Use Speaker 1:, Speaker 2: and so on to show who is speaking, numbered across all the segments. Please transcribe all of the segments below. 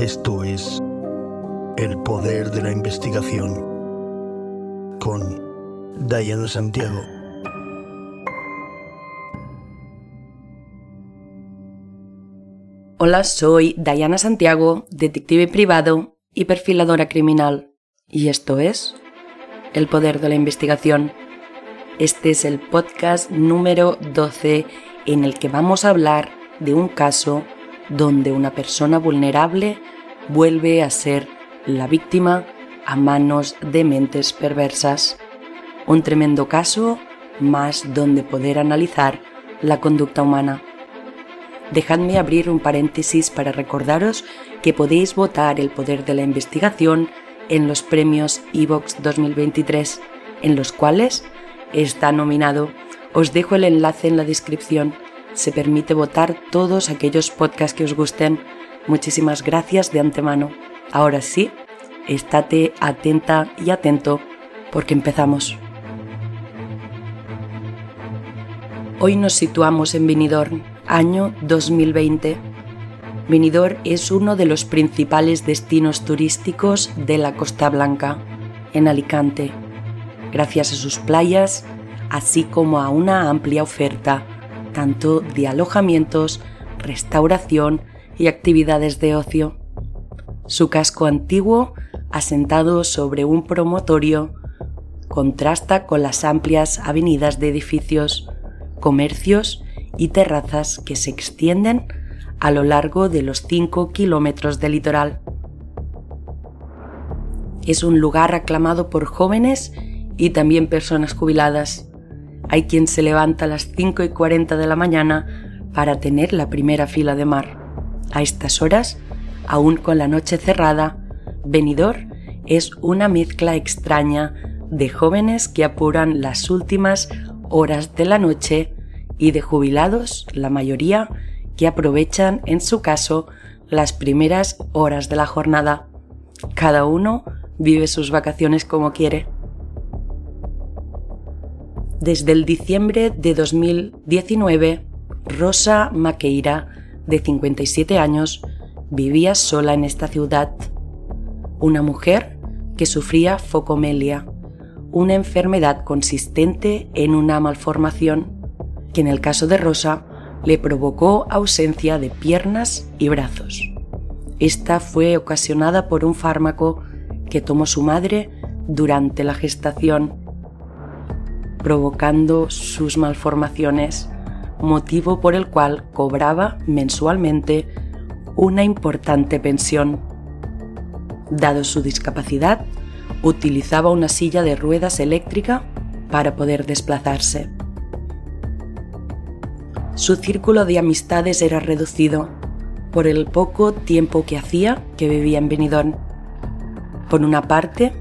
Speaker 1: Esto es El Poder de la Investigación con Diana Santiago.
Speaker 2: Hola, soy Diana Santiago, detective privado y perfiladora criminal. Y esto es El Poder de la Investigación. Este es el podcast número 12 en el que vamos a hablar de un caso donde una persona vulnerable vuelve a ser la víctima a manos de mentes perversas. Un tremendo caso más donde poder analizar la conducta humana. Dejadme abrir un paréntesis para recordaros que podéis votar el poder de la investigación en los premios Evox 2023, en los cuales está nominado. Os dejo el enlace en la descripción. Se permite votar todos aquellos podcasts que os gusten. Muchísimas gracias de antemano. Ahora sí, estate atenta y atento porque empezamos. Hoy nos situamos en Benidorm, año 2020. Benidorm es uno de los principales destinos turísticos de la Costa Blanca, en Alicante, gracias a sus playas, así como a una amplia oferta tanto de alojamientos, restauración y actividades de ocio. Su casco antiguo, asentado sobre un promotorio, contrasta con las amplias avenidas de edificios, comercios y terrazas que se extienden a lo largo de los 5 kilómetros de litoral. Es un lugar aclamado por jóvenes y también personas jubiladas. Hay quien se levanta a las 5 y 40 de la mañana para tener la primera fila de mar. A estas horas, aún con la noche cerrada, Benidorm es una mezcla extraña de jóvenes que apuran las últimas horas de la noche y de jubilados, la mayoría, que aprovechan, en su caso, las primeras horas de la jornada. Cada uno vive sus vacaciones como quiere. Desde el diciembre de 2019, Rosa Maqueira, de 57 años, vivía sola en esta ciudad. Una mujer que sufría focomelia, una enfermedad consistente en una malformación que en el caso de Rosa le provocó ausencia de piernas y brazos. Esta fue ocasionada por un fármaco que tomó su madre durante la gestación, provocando sus malformaciones, motivo por el cual cobraba mensualmente una importante pensión. Dado su discapacidad, utilizaba una silla de ruedas eléctrica para poder desplazarse su círculo de amistades era reducido por el poco tiempo que hacía que vivía en Benidorm. Por una parte,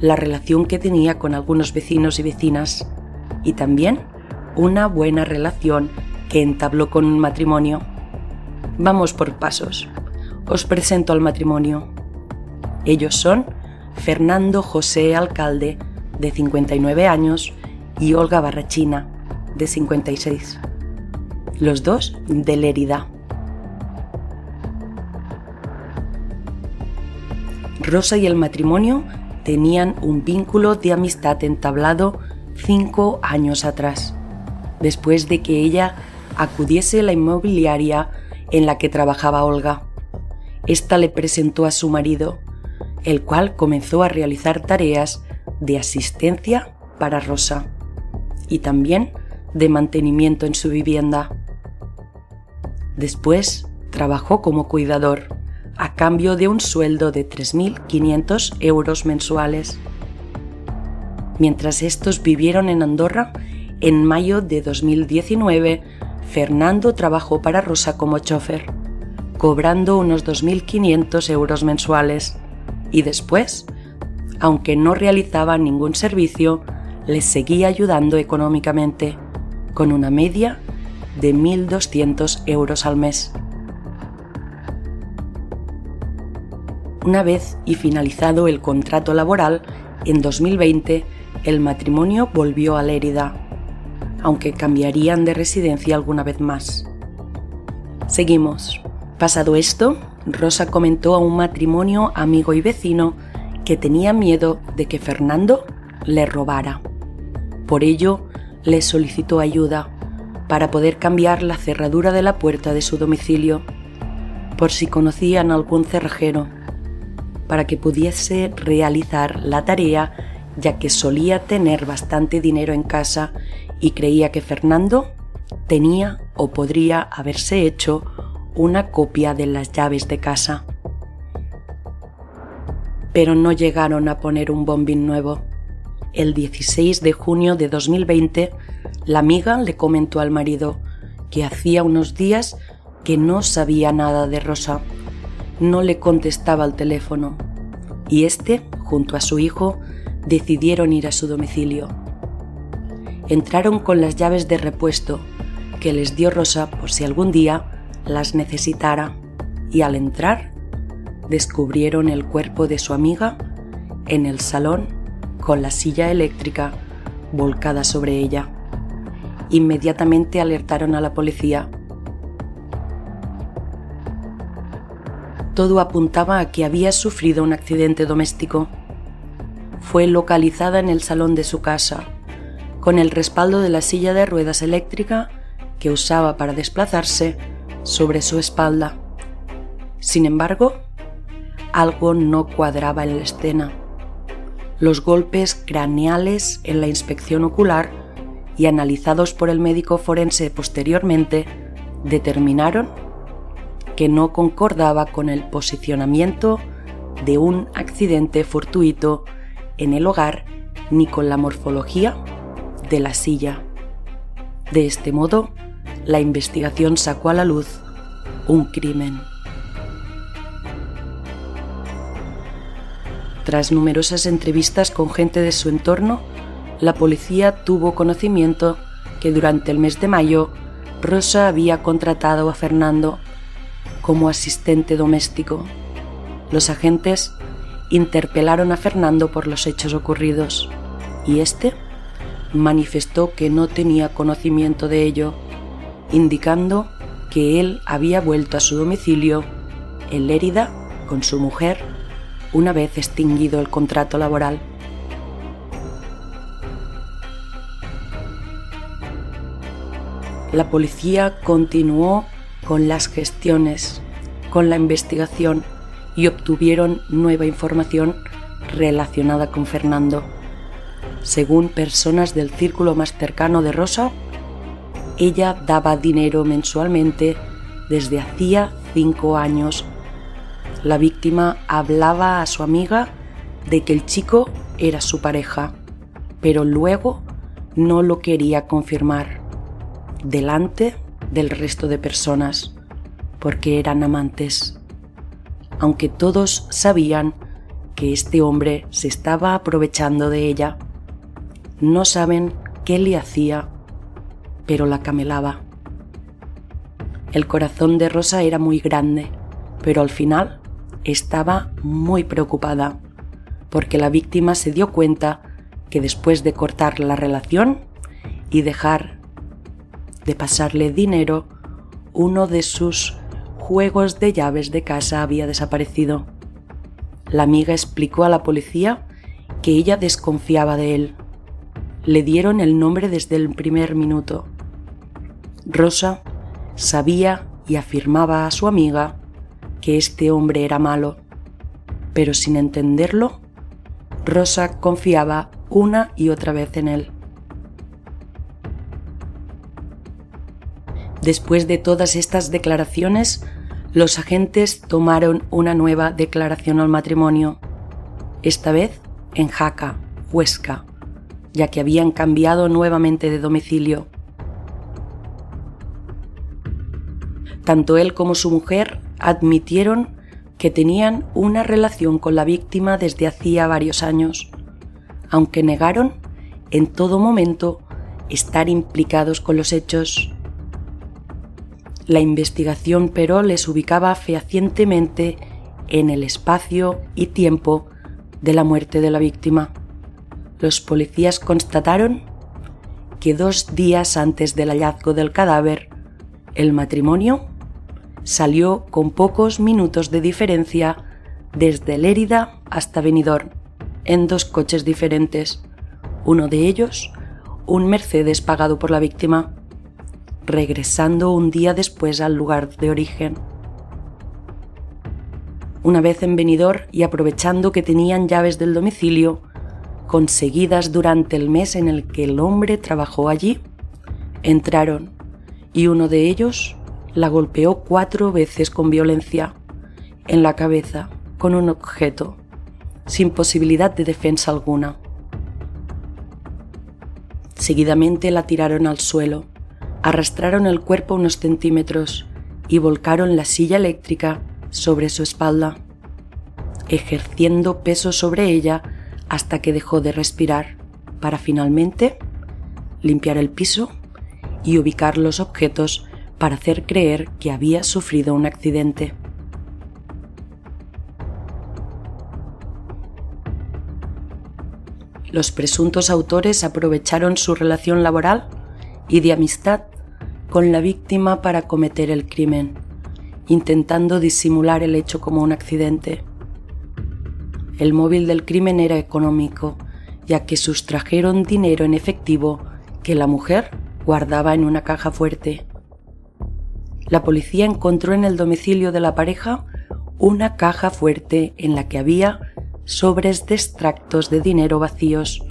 Speaker 2: la relación que tenía con algunos vecinos y vecinas y también una buena relación que entabló con un matrimonio. Vamos por pasos. Os presento al matrimonio. Ellos son Fernando José Alcalde, de 59 años, y Olga Barrachina, de 56 los dos de Lérida. Rosa y el matrimonio tenían un vínculo de amistad entablado cinco años atrás, después de que ella acudiese a la inmobiliaria en la que trabajaba Olga. Esta le presentó a su marido, el cual comenzó a realizar tareas de asistencia para Rosa y también de mantenimiento en su vivienda. Después trabajó como cuidador a cambio de un sueldo de 3.500 euros mensuales. Mientras estos vivieron en Andorra, en mayo de 2019, Fernando trabajó para Rosa como chofer, cobrando unos 2.500 euros mensuales. Y después, aunque no realizaba ningún servicio, les seguía ayudando económicamente, con una media de 1.200 euros al mes. Una vez y finalizado el contrato laboral, en 2020 el matrimonio volvió a Lérida, aunque cambiarían de residencia alguna vez más. Seguimos. Pasado esto, Rosa comentó a un matrimonio amigo y vecino que tenía miedo de que Fernando le robara. Por ello, le solicitó ayuda para poder cambiar la cerradura de la puerta de su domicilio, por si conocían algún cerrajero, para que pudiese realizar la tarea ya que solía tener bastante dinero en casa y creía que Fernando tenía o podría haberse hecho una copia de las llaves de casa. Pero no llegaron a poner un bombín nuevo. El 16 de junio de 2020, la amiga le comentó al marido que hacía unos días que no sabía nada de Rosa. No le contestaba al teléfono. Y este, junto a su hijo, decidieron ir a su domicilio. Entraron con las llaves de repuesto que les dio Rosa por si algún día las necesitara y al entrar descubrieron el cuerpo de su amiga en el salón con la silla eléctrica volcada sobre ella. Inmediatamente alertaron a la policía. Todo apuntaba a que había sufrido un accidente doméstico. Fue localizada en el salón de su casa, con el respaldo de la silla de ruedas eléctrica que usaba para desplazarse sobre su espalda. Sin embargo, algo no cuadraba en la escena. Los golpes craneales en la inspección ocular y analizados por el médico forense posteriormente determinaron que no concordaba con el posicionamiento de un accidente fortuito en el hogar ni con la morfología de la silla. De este modo, la investigación sacó a la luz un crimen. Tras numerosas entrevistas con gente de su entorno, la policía tuvo conocimiento que durante el mes de mayo Rosa había contratado a Fernando como asistente doméstico. Los agentes interpelaron a Fernando por los hechos ocurridos y este manifestó que no tenía conocimiento de ello indicando que él había vuelto a su domicilio en Lérida con su mujer una vez extinguido el contrato laboral. La policía continuó con las gestiones, con la investigación y obtuvieron nueva información relacionada con Fernando. Según personas del círculo más cercano de Rosa, ella daba dinero mensualmente desde hacía cinco años. La víctima hablaba a su amiga de que el chico era su pareja, pero luego no lo quería confirmar delante del resto de personas, porque eran amantes. Aunque todos sabían que este hombre se estaba aprovechando de ella, no saben qué le hacía pero la camelaba. El corazón de Rosa era muy grande, pero al final estaba muy preocupada, porque la víctima se dio cuenta que después de cortar la relación y dejar de pasarle dinero, uno de sus juegos de llaves de casa había desaparecido. La amiga explicó a la policía que ella desconfiaba de él. Le dieron el nombre desde el primer minuto Rosa sabía y afirmaba a su amiga que este hombre era malo, pero sin entenderlo, Rosa confiaba una y otra vez en él. Después de todas estas declaraciones, los agentes tomaron una nueva declaración al matrimonio, esta vez en Jaca, Huesca, ya que habían cambiado nuevamente de domicilio. Tanto él como su mujer admitieron que tenían una relación con la víctima desde hacía varios años, aunque negaron en todo momento estar implicados con los hechos. La investigación pero les ubicaba fehacientemente en el espacio y tiempo de la muerte de la víctima. Los policías constataron que dos días antes del hallazgo del cadáver, el matrimonio salió con pocos minutos de diferencia desde Lérida hasta Benidorm, en dos coches diferentes, uno de ellos un Mercedes pagado por la víctima, regresando un día después al lugar de origen. Una vez en Benidorm y aprovechando que tenían llaves del domicilio, conseguidas durante el mes en el que el hombre trabajó allí, entraron y uno de ellos la golpeó cuatro veces con violencia en la cabeza con un objeto, sin posibilidad de defensa alguna. Seguidamente la tiraron al suelo, arrastraron el cuerpo unos centímetros y volcaron la silla eléctrica sobre su espalda, ejerciendo peso sobre ella hasta que dejó de respirar, para finalmente limpiar el piso y ubicar los objetos para hacer creer que había sufrido un accidente. Los presuntos autores aprovecharon su relación laboral y de amistad con la víctima para cometer el crimen, intentando disimular el hecho como un accidente. El móvil del crimen era económico, ya que sustrajeron dinero en efectivo que la mujer guardaba en una caja fuerte. La policía encontró en el domicilio de la pareja una caja fuerte en la que había sobres de extractos de dinero vacíos.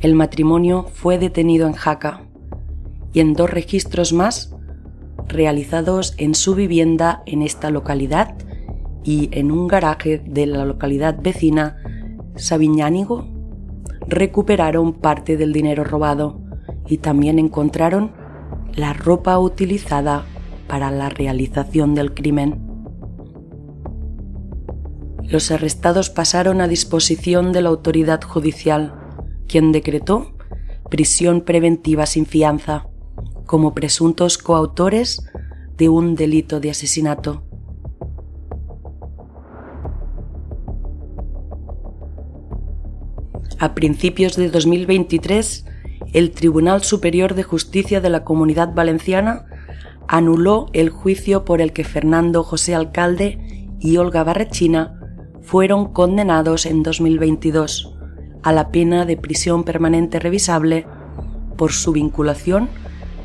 Speaker 2: El matrimonio fue detenido en Jaca y en dos registros más realizados en su vivienda en esta localidad y en un garaje de la localidad vecina Sabiñánigo recuperaron parte del dinero robado y también encontraron la ropa utilizada para la realización del crimen. Los arrestados pasaron a disposición de la autoridad judicial, quien decretó prisión preventiva sin fianza como presuntos coautores de un delito de asesinato. A principios de 2023, el Tribunal Superior de Justicia de la Comunidad Valenciana anuló el juicio por el que Fernando José Alcalde y Olga Barrechina fueron condenados en 2022 a la pena de prisión permanente revisable por su vinculación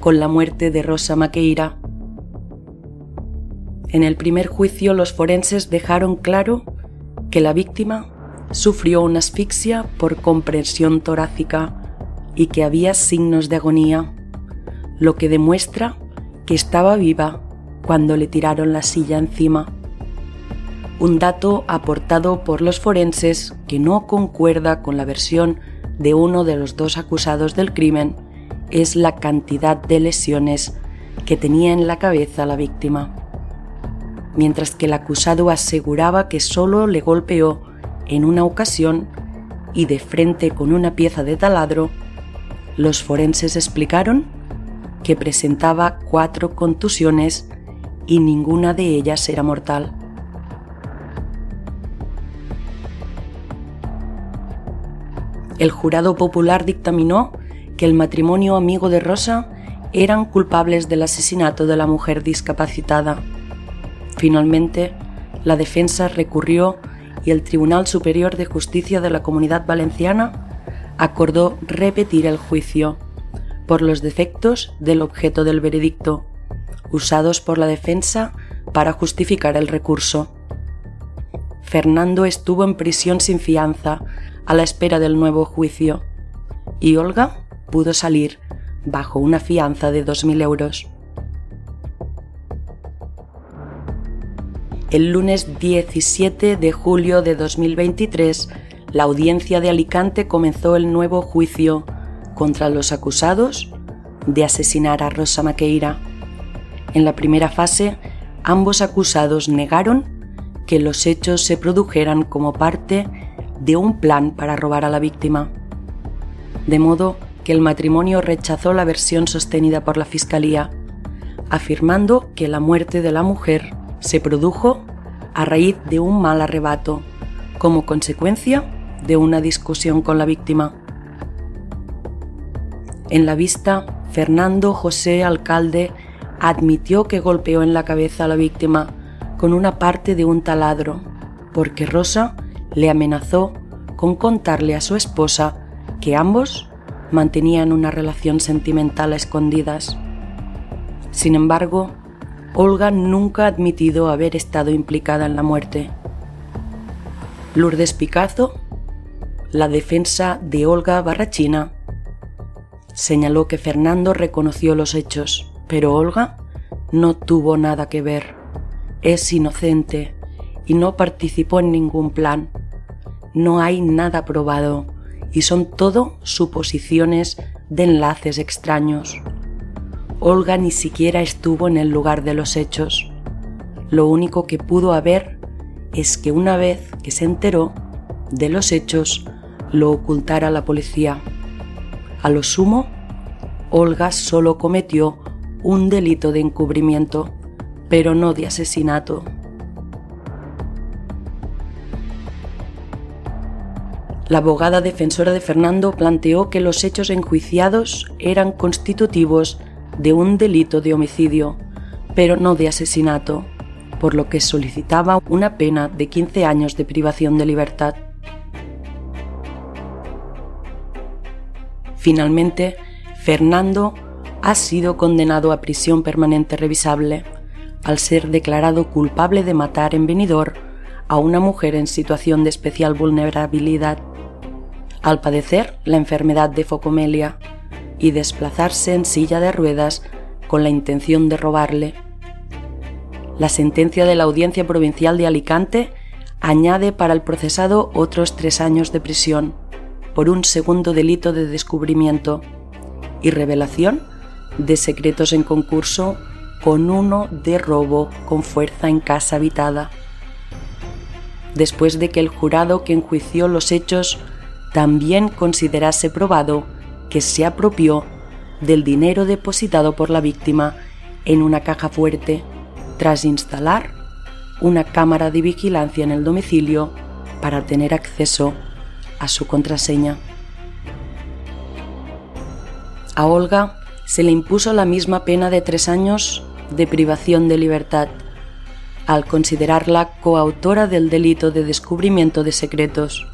Speaker 2: con la muerte de Rosa Maqueira. En el primer juicio los forenses dejaron claro que la víctima sufrió una asfixia por compresión torácica y que había signos de agonía, lo que demuestra que estaba viva cuando le tiraron la silla encima. Un dato aportado por los forenses que no concuerda con la versión de uno de los dos acusados del crimen es la cantidad de lesiones que tenía en la cabeza la víctima. Mientras que el acusado aseguraba que solo le golpeó en una ocasión y de frente con una pieza de taladro, los forenses explicaron que presentaba cuatro contusiones y ninguna de ellas era mortal. El jurado popular dictaminó que el matrimonio amigo de Rosa eran culpables del asesinato de la mujer discapacitada. Finalmente, la defensa recurrió y el Tribunal Superior de Justicia de la Comunidad Valenciana acordó repetir el juicio por los defectos del objeto del veredicto, usados por la defensa para justificar el recurso. Fernando estuvo en prisión sin fianza a la espera del nuevo juicio y Olga pudo salir bajo una fianza de 2.000 euros. El lunes 17 de julio de 2023 la audiencia de Alicante comenzó el nuevo juicio contra los acusados de asesinar a Rosa Maqueira. En la primera fase, ambos acusados negaron que los hechos se produjeran como parte de un plan para robar a la víctima. De modo que el matrimonio rechazó la versión sostenida por la Fiscalía, afirmando que la muerte de la mujer se produjo a raíz de un mal arrebato, como consecuencia de una discusión con la víctima. En la vista, Fernando José Alcalde admitió que golpeó en la cabeza a la víctima con una parte de un taladro, porque Rosa le amenazó con contarle a su esposa que ambos mantenían una relación sentimental a escondidas. Sin embargo, Olga nunca ha admitido haber estado implicada en la muerte. Lourdes Picazo, la defensa de Olga Barrachina, señaló que Fernando reconoció los hechos, pero Olga no tuvo nada que ver. Es inocente y no participó en ningún plan. No hay nada probado y son todo suposiciones de enlaces extraños. Olga ni siquiera estuvo en el lugar de los hechos. Lo único que pudo haber es que una vez que se enteró de los hechos, lo ocultara la policía. A lo sumo, Olga solo cometió un delito de encubrimiento, pero no de asesinato. La abogada defensora de Fernando planteó que los hechos enjuiciados eran constitutivos de un delito de homicidio, pero no de asesinato, por lo que solicitaba una pena de 15 años de privación de libertad. Finalmente, Fernando ha sido condenado a prisión permanente revisable al ser declarado culpable de matar en venidor a una mujer en situación de especial vulnerabilidad, al padecer la enfermedad de focomelia y desplazarse en silla de ruedas con la intención de robarle. La sentencia de la Audiencia Provincial de Alicante añade para el procesado otros tres años de prisión por un segundo delito de descubrimiento y revelación de secretos en concurso con uno de robo con fuerza en casa habitada. Después de que el jurado que enjuició los hechos también considerase probado que se apropió del dinero depositado por la víctima en una caja fuerte tras instalar una cámara de vigilancia en el domicilio para tener acceso a su contraseña. A Olga se le impuso la misma pena de tres años de privación de libertad, al considerarla coautora del delito de descubrimiento de secretos,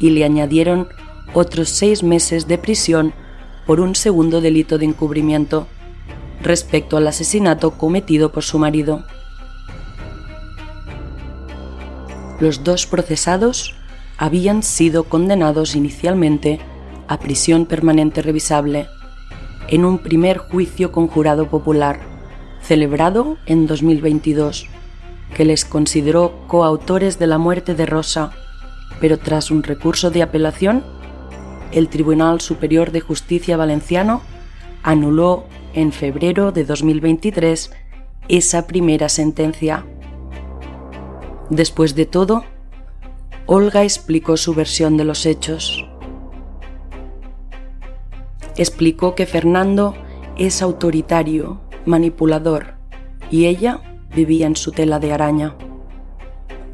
Speaker 2: y le añadieron otros seis meses de prisión por un segundo delito de encubrimiento respecto al asesinato cometido por su marido. Los dos procesados habían sido condenados inicialmente a prisión permanente revisable en un primer juicio con jurado popular, celebrado en 2022, que les consideró coautores de la muerte de Rosa, pero tras un recurso de apelación el Tribunal Superior de Justicia valenciano anuló en febrero de 2023 esa primera sentencia. Después de todo, Olga explicó su versión de los hechos. Explicó que Fernando es autoritario, manipulador, y ella vivía en su tela de araña.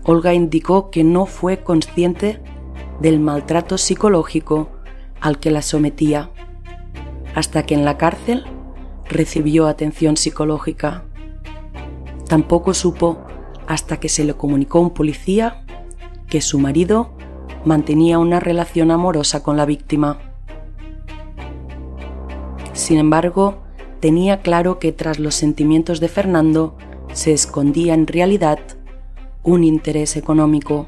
Speaker 2: Olga indicó que no fue consciente del maltrato psicológico al que la sometía, hasta que en la cárcel recibió atención psicológica. Tampoco supo, hasta que se le comunicó un policía, que su marido mantenía una relación amorosa con la víctima. Sin embargo, tenía claro que tras los sentimientos de Fernando se escondía en realidad un interés económico.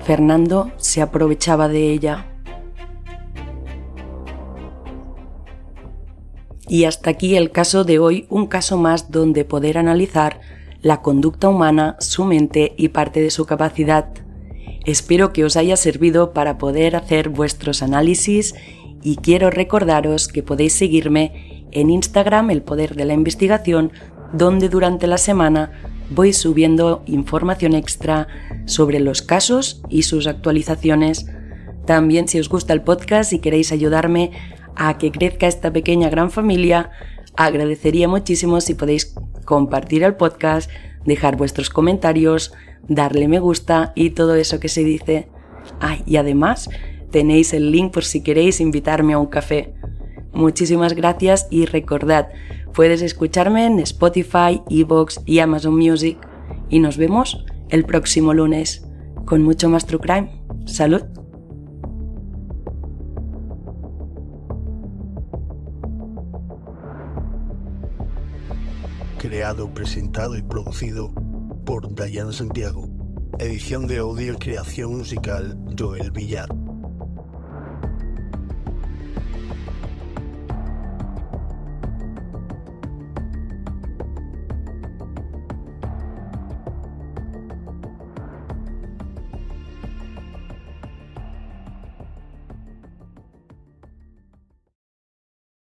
Speaker 2: Fernando se aprovechaba de ella. Y hasta aquí el caso de hoy, un caso más donde poder analizar la conducta humana, su mente y parte de su capacidad. Espero que os haya servido para poder hacer vuestros análisis y quiero recordaros que podéis seguirme en Instagram El Poder de la Investigación, donde durante la semana voy subiendo información extra sobre los casos y sus actualizaciones. También si os gusta el podcast y queréis ayudarme a que crezca esta pequeña gran familia, agradecería muchísimo si podéis compartir el podcast, dejar vuestros comentarios, darle me gusta y todo eso que se dice. Ah, y además tenéis el link por si queréis invitarme a un café. Muchísimas gracias y recordad, Puedes escucharme en Spotify, Evox y Amazon Music. Y nos vemos el próximo lunes con mucho más True Crime. ¡Salud!
Speaker 1: Creado, presentado y producido por Diana Santiago. Edición de audio y creación musical Joel Villar.